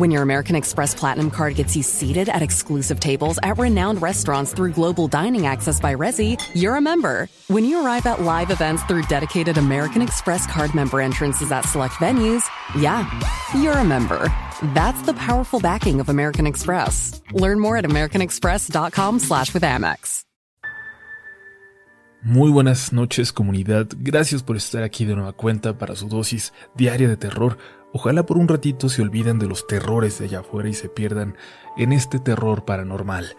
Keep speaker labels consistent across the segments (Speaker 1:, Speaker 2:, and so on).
Speaker 1: When your American Express Platinum Card gets you seated at exclusive tables at renowned restaurants through global dining access by Resi, you're a member. When you arrive at live events through dedicated American Express card member entrances at select venues, yeah, you're a member. That's the powerful backing of American Express. Learn more at americanexpress.com slash with Amex.
Speaker 2: Muy buenas noches comunidad, gracias por estar aquí de nueva cuenta para su dosis diaria de terror. Ojalá por un ratito se olviden de los terrores de allá afuera y se pierdan en este terror paranormal.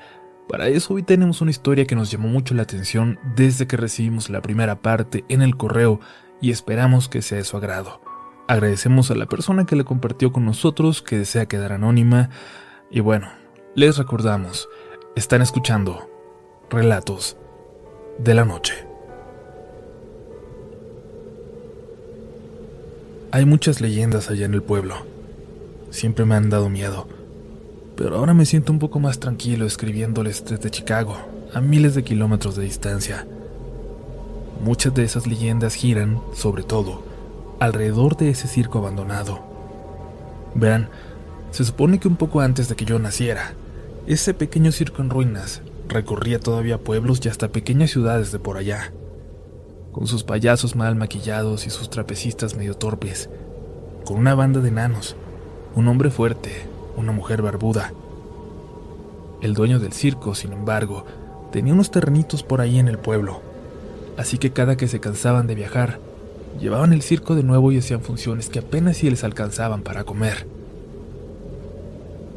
Speaker 2: Para eso hoy tenemos una historia que nos llamó mucho la atención desde que recibimos la primera parte en el correo y esperamos que sea de su agrado. Agradecemos a la persona que le compartió con nosotros, que desea quedar anónima. Y bueno, les recordamos, están escuchando Relatos de la Noche. Hay muchas leyendas allá en el pueblo. Siempre me han dado miedo. Pero ahora me siento un poco más tranquilo escribiéndoles desde Chicago, a miles de kilómetros de distancia. Muchas de esas leyendas giran, sobre todo, alrededor de ese circo abandonado. Verán, se supone que un poco antes de que yo naciera, ese pequeño circo en ruinas recorría todavía pueblos y hasta pequeñas ciudades de por allá, con sus payasos mal maquillados y sus trapecistas medio torpes, con una banda de enanos, un hombre fuerte, una mujer barbuda. El dueño del circo, sin embargo, tenía unos terrenitos por ahí en el pueblo, así que cada que se cansaban de viajar, Llevaban el circo de nuevo y hacían funciones que apenas si les alcanzaban para comer.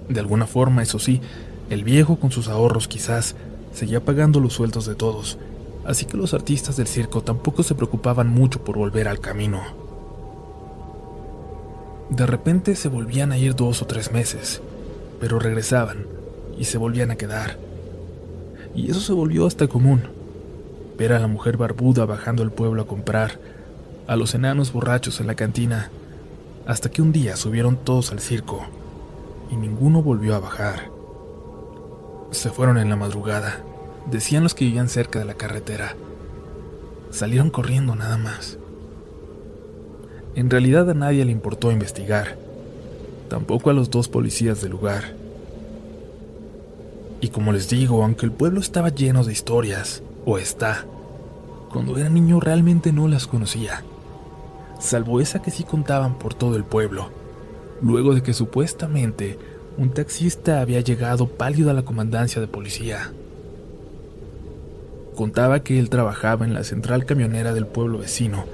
Speaker 2: De alguna forma, eso sí, el viejo con sus ahorros quizás seguía pagando los sueldos de todos, así que los artistas del circo tampoco se preocupaban mucho por volver al camino. De repente se volvían a ir dos o tres meses, pero regresaban y se volvían a quedar. Y eso se volvió hasta común. Ver a la mujer barbuda bajando al pueblo a comprar, a los enanos borrachos en la cantina, hasta que un día subieron todos al circo y ninguno volvió a bajar. Se fueron en la madrugada, decían los que vivían cerca de la carretera. Salieron corriendo nada más. En realidad a nadie le importó investigar, tampoco a los dos policías del lugar. Y como les digo, aunque el pueblo estaba lleno de historias, o está, cuando era niño realmente no las conocía salvo esa que sí contaban por todo el pueblo, luego de que supuestamente un taxista había llegado pálido a la comandancia de policía. Contaba que él trabajaba en la central camionera del pueblo vecino,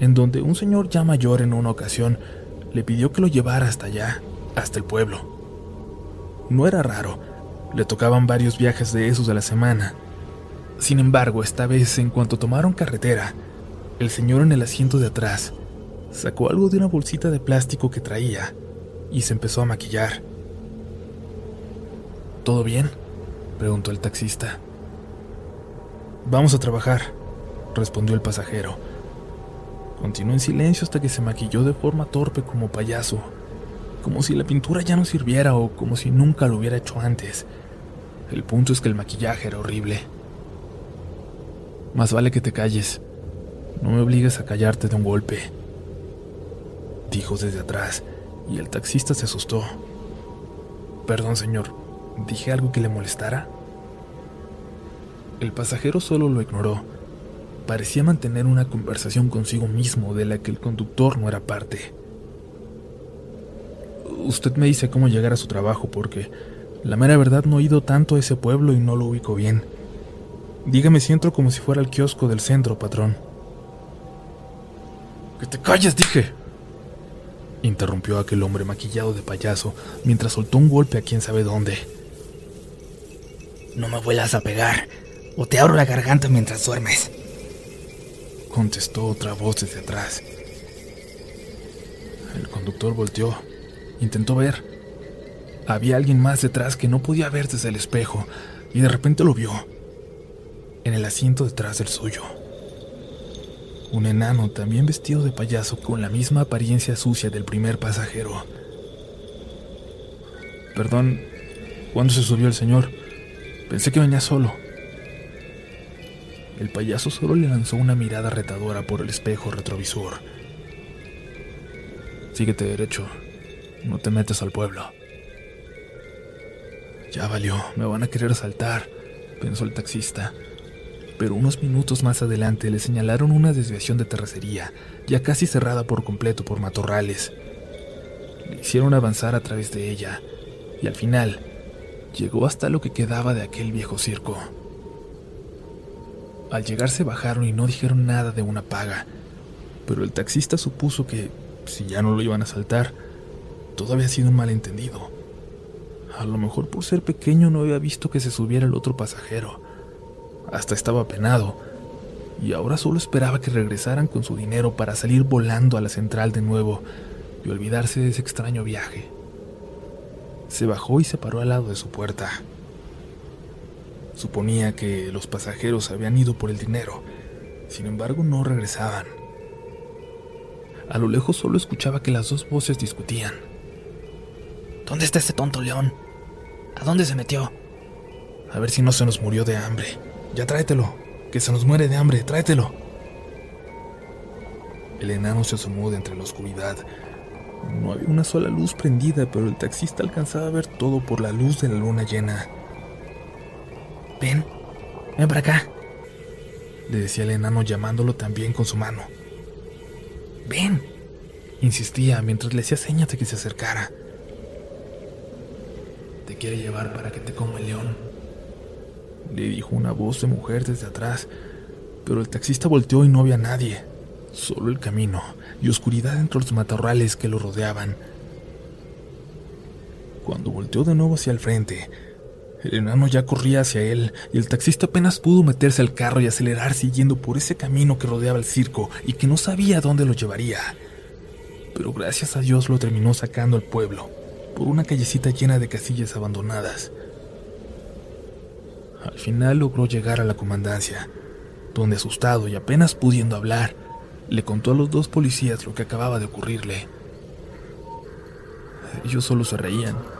Speaker 2: en donde un señor ya mayor en una ocasión le pidió que lo llevara hasta allá, hasta el pueblo. No era raro, le tocaban varios viajes de esos a la semana. Sin embargo, esta vez, en cuanto tomaron carretera, el señor en el asiento de atrás sacó algo de una bolsita de plástico que traía y se empezó a maquillar. ¿Todo bien? preguntó el taxista. Vamos a trabajar, respondió el pasajero. Continuó en silencio hasta que se maquilló de forma torpe como payaso, como si la pintura ya no sirviera o como si nunca lo hubiera hecho antes. El punto es que el maquillaje era horrible. Más vale que te calles. No me obligues a callarte de un golpe dijo desde atrás, y el taxista se asustó. Perdón, señor, ¿dije algo que le molestara? El pasajero solo lo ignoró. Parecía mantener una conversación consigo mismo de la que el conductor no era parte. Usted me dice cómo llegar a su trabajo porque la mera verdad no he ido tanto a ese pueblo y no lo ubico bien. Dígame si entro como si fuera el kiosco del centro, patrón. Que te calles, dije interrumpió aquel hombre maquillado de payaso mientras soltó un golpe a quién sabe dónde.
Speaker 3: No me vuelvas a pegar, o te abro la garganta mientras duermes.
Speaker 2: Contestó otra voz desde atrás. El conductor volteó, intentó ver. Había alguien más detrás que no podía ver desde el espejo, y de repente lo vio, en el asiento detrás del suyo un enano también vestido de payaso con la misma apariencia sucia del primer pasajero. Perdón, ¿cuándo se subió el señor? Pensé que venía solo. El payaso solo le lanzó una mirada retadora por el espejo retrovisor. Síguete derecho, no te metes al pueblo. Ya valió, me van a querer asaltar, pensó el taxista. Pero unos minutos más adelante le señalaron una desviación de terracería, ya casi cerrada por completo por matorrales. Le hicieron avanzar a través de ella, y al final llegó hasta lo que quedaba de aquel viejo circo. Al llegar se bajaron y no dijeron nada de una paga, pero el taxista supuso que, si ya no lo iban a asaltar, todo había sido un malentendido. A lo mejor por ser pequeño no había visto que se subiera el otro pasajero. Hasta estaba penado, y ahora solo esperaba que regresaran con su dinero para salir volando a la central de nuevo y olvidarse de ese extraño viaje. Se bajó y se paró al lado de su puerta. Suponía que los pasajeros habían ido por el dinero, sin embargo no regresaban. A lo lejos solo escuchaba que las dos voces discutían.
Speaker 3: ¿Dónde está ese tonto león? ¿A dónde se metió?
Speaker 2: A ver si no se nos murió de hambre. Ya tráetelo, que se nos muere de hambre, tráetelo. El enano se asomó de entre la oscuridad. No había una sola luz prendida, pero el taxista alcanzaba a ver todo por la luz de la luna llena.
Speaker 3: Ven, ven para acá,
Speaker 2: le decía el enano llamándolo también con su mano.
Speaker 3: Ven,
Speaker 2: insistía mientras le hacía señas de que se acercara. Te quiere llevar para que te coma el león, le dijo una voz de mujer desde atrás, pero el taxista volteó y no había nadie, solo el camino y oscuridad entre los matorrales que lo rodeaban. Cuando volteó de nuevo hacia el frente, el enano ya corría hacia él y el taxista apenas pudo meterse al carro y acelerar siguiendo por ese camino que rodeaba el circo y que no sabía dónde lo llevaría. Pero gracias a Dios lo terminó sacando al pueblo, por una callecita llena de casillas abandonadas. Al final logró llegar a la comandancia, donde asustado y apenas pudiendo hablar, le contó a los dos policías lo que acababa de ocurrirle. Ellos solo se reían.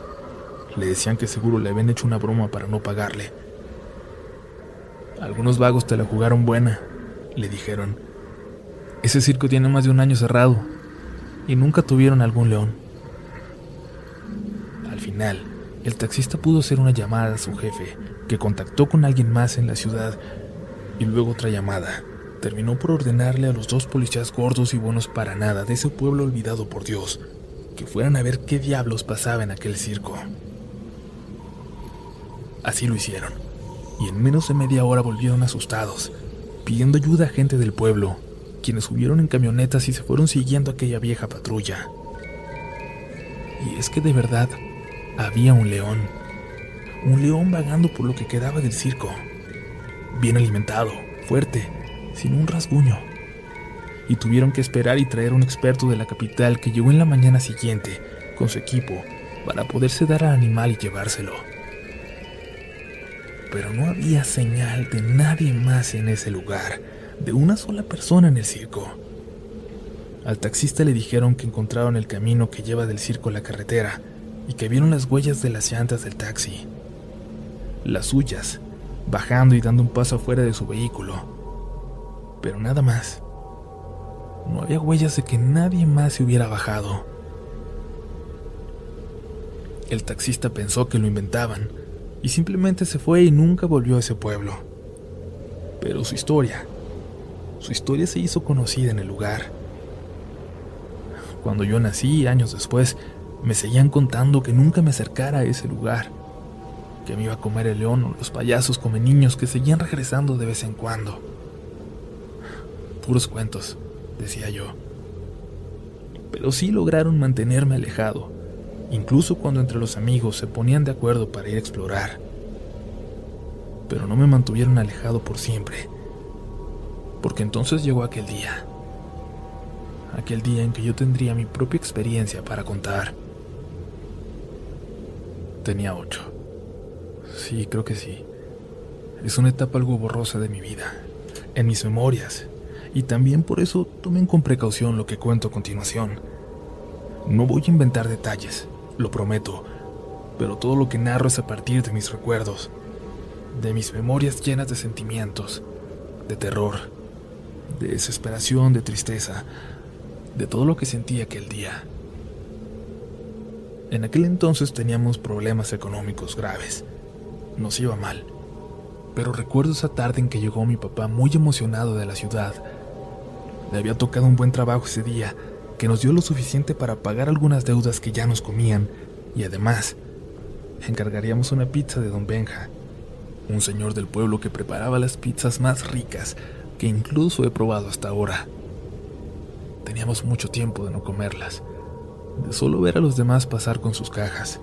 Speaker 2: Le decían que seguro le habían hecho una broma para no pagarle. Algunos vagos te la jugaron buena, le dijeron. Ese circo tiene más de un año cerrado y nunca tuvieron algún león. Al final, el taxista pudo hacer una llamada a su jefe, que contactó con alguien más en la ciudad, y luego otra llamada. Terminó por ordenarle a los dos policías gordos y buenos para nada de ese pueblo olvidado por Dios, que fueran a ver qué diablos pasaba en aquel circo. Así lo hicieron, y en menos de media hora volvieron asustados, pidiendo ayuda a gente del pueblo, quienes subieron en camionetas y se fueron siguiendo aquella vieja patrulla. Y es que de verdad había un león, un león vagando por lo que quedaba del circo, bien alimentado, fuerte, sin un rasguño. Y tuvieron que esperar y traer un experto de la capital que llegó en la mañana siguiente con su equipo para poderse dar al animal y llevárselo. Pero no había señal de nadie más en ese lugar, de una sola persona en el circo. Al taxista le dijeron que encontraron el camino que lleva del circo a la carretera y que vieron las huellas de las llantas del taxi. Las suyas, bajando y dando un paso afuera de su vehículo. Pero nada más. No había huellas de que nadie más se hubiera bajado. El taxista pensó que lo inventaban y simplemente se fue y nunca volvió a ese pueblo. Pero su historia, su historia se hizo conocida en el lugar. Cuando yo nací, años después, me seguían contando que nunca me acercara a ese lugar, que me iba a comer el león o los payasos come niños que seguían regresando de vez en cuando. Puros cuentos, decía yo. Pero sí lograron mantenerme alejado, incluso cuando entre los amigos se ponían de acuerdo para ir a explorar. Pero no me mantuvieron alejado por siempre, porque entonces llegó aquel día, aquel día en que yo tendría mi propia experiencia para contar. Tenía ocho. Sí, creo que sí. Es una etapa algo borrosa de mi vida, en mis memorias, y también por eso tomen con precaución lo que cuento a continuación. No voy a inventar detalles, lo prometo, pero todo lo que narro es a partir de mis recuerdos, de mis memorias llenas de sentimientos, de terror, de desesperación, de tristeza, de todo lo que sentí aquel día. En aquel entonces teníamos problemas económicos graves. Nos iba mal. Pero recuerdo esa tarde en que llegó mi papá muy emocionado de la ciudad. Le había tocado un buen trabajo ese día, que nos dio lo suficiente para pagar algunas deudas que ya nos comían, y además, encargaríamos una pizza de don Benja, un señor del pueblo que preparaba las pizzas más ricas que incluso he probado hasta ahora. Teníamos mucho tiempo de no comerlas, de solo ver a los demás pasar con sus cajas.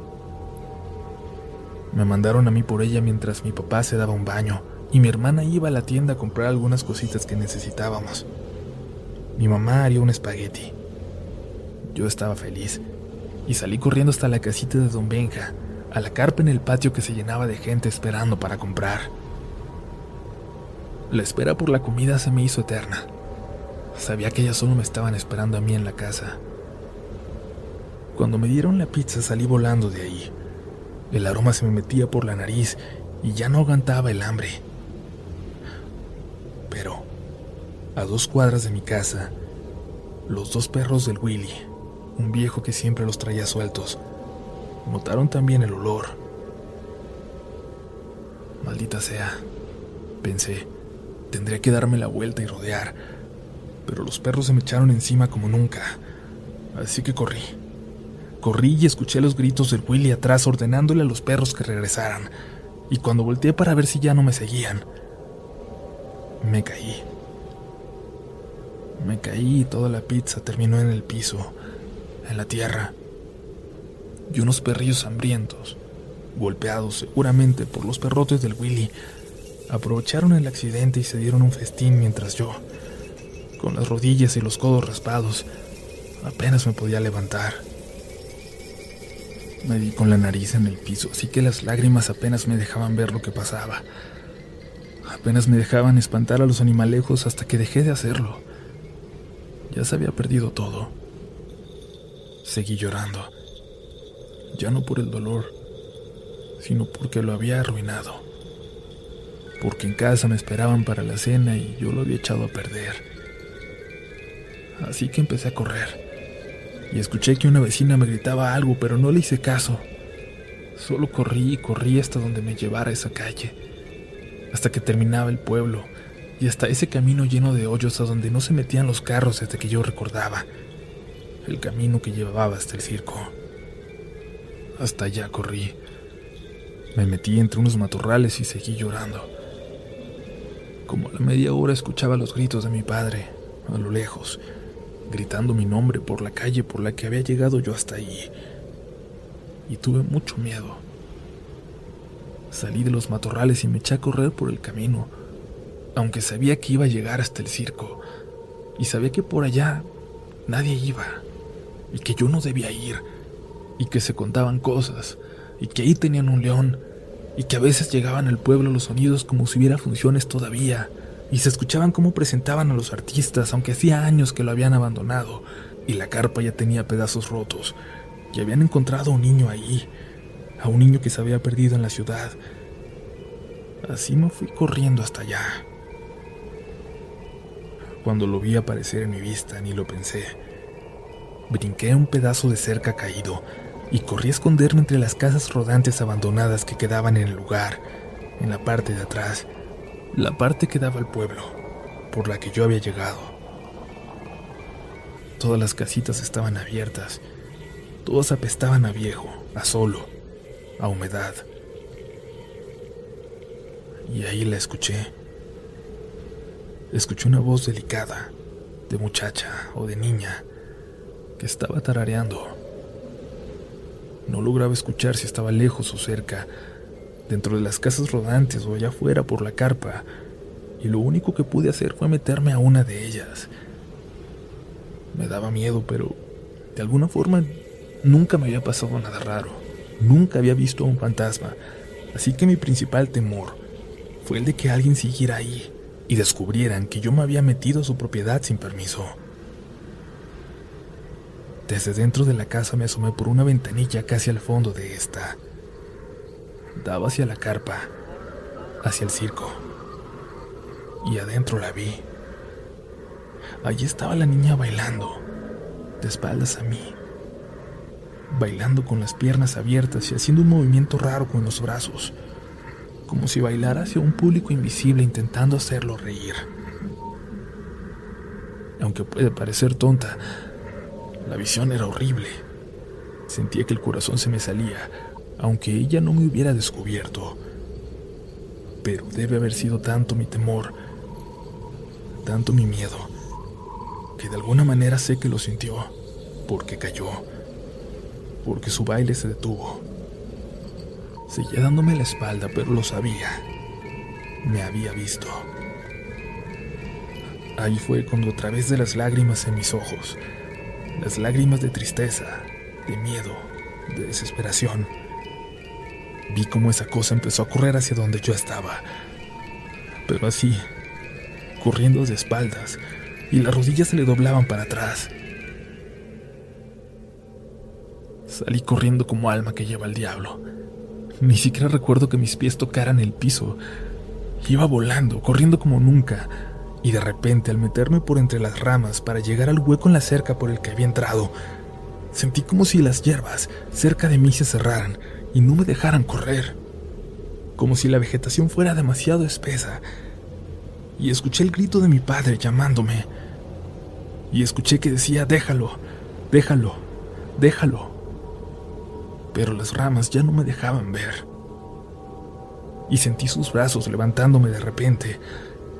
Speaker 2: Me mandaron a mí por ella mientras mi papá se daba un baño y mi hermana iba a la tienda a comprar algunas cositas que necesitábamos. Mi mamá haría un espagueti. Yo estaba feliz y salí corriendo hasta la casita de don Benja, a la carpa en el patio que se llenaba de gente esperando para comprar. La espera por la comida se me hizo eterna. Sabía que ellas solo me estaban esperando a mí en la casa. Cuando me dieron la pizza salí volando de ahí. El aroma se me metía por la nariz y ya no aguantaba el hambre. Pero, a dos cuadras de mi casa, los dos perros del Willy, un viejo que siempre los traía sueltos, notaron también el olor. Maldita sea, pensé, tendría que darme la vuelta y rodear pero los perros se me echaron encima como nunca. Así que corrí. Corrí y escuché los gritos del Willy atrás ordenándole a los perros que regresaran. Y cuando volteé para ver si ya no me seguían, me caí. Me caí y toda la pizza terminó en el piso, en la tierra. Y unos perrillos hambrientos, golpeados seguramente por los perrotes del Willy, aprovecharon el accidente y se dieron un festín mientras yo, con las rodillas y los codos raspados. Apenas me podía levantar. Me di con la nariz en el piso, así que las lágrimas apenas me dejaban ver lo que pasaba. Apenas me dejaban espantar a los animalejos hasta que dejé de hacerlo. Ya se había perdido todo. Seguí llorando. Ya no por el dolor, sino porque lo había arruinado. Porque en casa me esperaban para la cena y yo lo había echado a perder así que empecé a correr. Y escuché que una vecina me gritaba algo, pero no le hice caso. Solo corrí y corrí hasta donde me llevara esa calle, hasta que terminaba el pueblo y hasta ese camino lleno de hoyos a donde no se metían los carros desde que yo recordaba, el camino que llevaba hasta el circo. Hasta allá corrí. Me metí entre unos matorrales y seguí llorando. Como a la media hora escuchaba los gritos de mi padre, a lo lejos, gritando mi nombre por la calle por la que había llegado yo hasta allí. Y tuve mucho miedo. Salí de los matorrales y me eché a correr por el camino, aunque sabía que iba a llegar hasta el circo, y sabía que por allá nadie iba, y que yo no debía ir, y que se contaban cosas, y que ahí tenían un león, y que a veces llegaban al pueblo los sonidos como si hubiera funciones todavía, y se escuchaban cómo presentaban a los artistas, aunque hacía años que lo habían abandonado, y la carpa ya tenía pedazos rotos, y habían encontrado a un niño ahí, a un niño que se había perdido en la ciudad. Así me fui corriendo hasta allá. Cuando lo vi aparecer en mi vista, ni lo pensé. Brinqué un pedazo de cerca caído y corrí a esconderme entre las casas rodantes abandonadas que quedaban en el lugar, en la parte de atrás la parte que daba al pueblo, por la que yo había llegado. Todas las casitas estaban abiertas, todas apestaban a viejo, a solo, a humedad. Y ahí la escuché. Escuché una voz delicada, de muchacha o de niña, estaba tarareando. No lograba escuchar si estaba lejos o cerca, dentro de las casas rodantes o allá afuera por la carpa, y lo único que pude hacer fue meterme a una de ellas. Me daba miedo, pero de alguna forma nunca me había pasado nada raro, nunca había visto a un fantasma, así que mi principal temor fue el de que alguien siguiera ahí y descubrieran que yo me había metido a su propiedad sin permiso. Desde dentro de la casa me asomé por una ventanilla casi al fondo de esta daba hacia la carpa, hacia el circo. y adentro la vi. Allí estaba la niña bailando, de espaldas a mí, bailando con las piernas abiertas y haciendo un movimiento raro con los brazos, como si bailara hacia un público invisible intentando hacerlo reír. Aunque puede parecer tonta, la visión era horrible. Sentía que el corazón se me salía, aunque ella no me hubiera descubierto. Pero debe haber sido tanto mi temor, tanto mi miedo, que de alguna manera sé que lo sintió, porque cayó, porque su baile se detuvo. Seguía dándome la espalda, pero lo sabía. Me había visto. Ahí fue cuando a través de las lágrimas en mis ojos, las lágrimas de tristeza, de miedo, de desesperación, vi cómo esa cosa empezó a correr hacia donde yo estaba. Pero así, corriendo de espaldas, y las rodillas se le doblaban para atrás. Salí corriendo como alma que lleva al diablo. Ni siquiera recuerdo que mis pies tocaran el piso. Iba volando, corriendo como nunca, y de repente al meterme por entre las ramas para llegar al hueco en la cerca por el que había entrado, sentí como si las hierbas cerca de mí se cerraran y no me dejaran correr, como si la vegetación fuera demasiado espesa, y escuché el grito de mi padre llamándome, y escuché que decía, déjalo, déjalo, déjalo, pero las ramas ya no me dejaban ver, y sentí sus brazos levantándome de repente,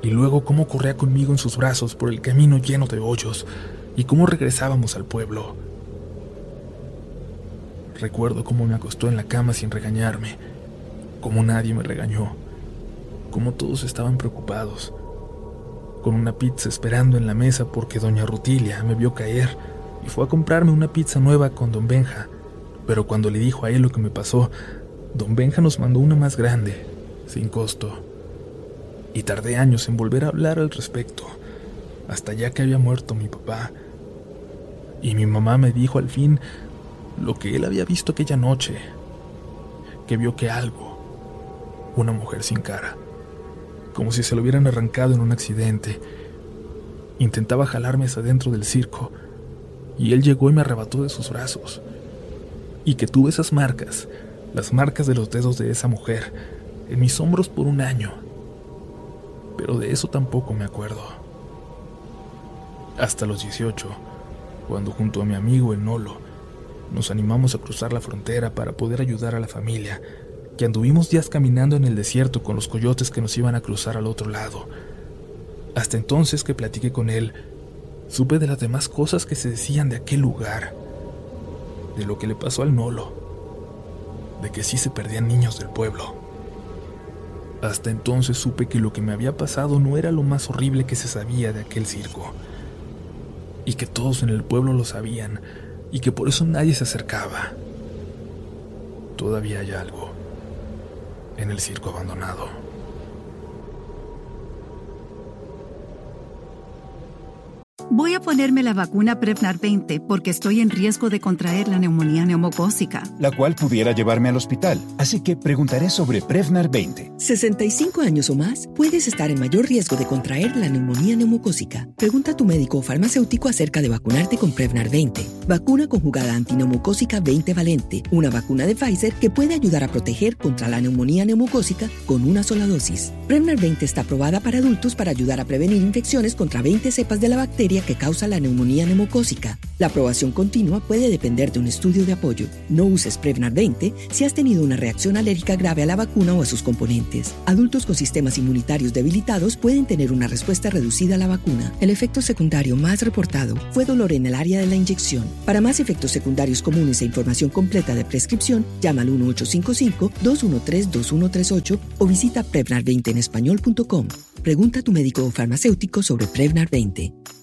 Speaker 2: y luego cómo corría conmigo en sus brazos por el camino lleno de hoyos, y cómo regresábamos al pueblo. Recuerdo cómo me acostó en la cama sin regañarme, cómo nadie me regañó, cómo todos estaban preocupados, con una pizza esperando en la mesa porque doña Rutilia me vio caer y fue a comprarme una pizza nueva con don Benja, pero cuando le dijo a él lo que me pasó, don Benja nos mandó una más grande, sin costo y tardé años en volver a hablar al respecto, hasta ya que había muerto mi papá. Y mi mamá me dijo al fin lo que él había visto aquella noche, que vio que algo, una mujer sin cara, como si se lo hubieran arrancado en un accidente, intentaba jalarme hacia dentro del circo, y él llegó y me arrebató de sus brazos, y que tuve esas marcas, las marcas de los dedos de esa mujer, en mis hombros por un año pero de eso tampoco me acuerdo. Hasta los 18, cuando junto a mi amigo el Nolo nos animamos a cruzar la frontera para poder ayudar a la familia, que anduvimos días caminando en el desierto con los coyotes que nos iban a cruzar al otro lado. Hasta entonces que platiqué con él, supe de las demás cosas que se decían de aquel lugar, de lo que le pasó al Nolo, de que sí se perdían niños del pueblo. Hasta entonces supe que lo que me había pasado no era lo más horrible que se sabía de aquel circo, y que todos en el pueblo lo sabían, y que por eso nadie se acercaba. Todavía hay algo en el circo abandonado.
Speaker 4: Voy a ponerme la vacuna Prevnar 20 porque estoy en riesgo de contraer la neumonía neumocócica.
Speaker 5: La cual pudiera llevarme al hospital. Así que preguntaré sobre Prevnar 20.
Speaker 6: 65 años o más, puedes estar en mayor riesgo de contraer la neumonía neumocócica. Pregunta a tu médico o farmacéutico acerca de vacunarte con Prevnar 20. Vacuna conjugada antineumocócica 20 valente. Una vacuna de Pfizer que puede ayudar a proteger contra la neumonía neumocócica con una sola dosis. Prevnar 20 está aprobada para adultos para ayudar a prevenir infecciones contra 20 cepas de la bacteria que causa la neumonía neumocócica. La aprobación continua puede depender de un estudio de apoyo. No uses Prevnar 20 si has tenido una reacción alérgica grave a la vacuna o a sus componentes. Adultos con sistemas inmunitarios debilitados pueden tener una respuesta reducida a la vacuna. El efecto secundario más reportado fue dolor en el área de la inyección. Para más efectos secundarios comunes e información completa de prescripción, llama al 1855-213-2138 o visita Prevnar20 en español.com. Pregunta a tu médico o farmacéutico sobre Prevnar 20.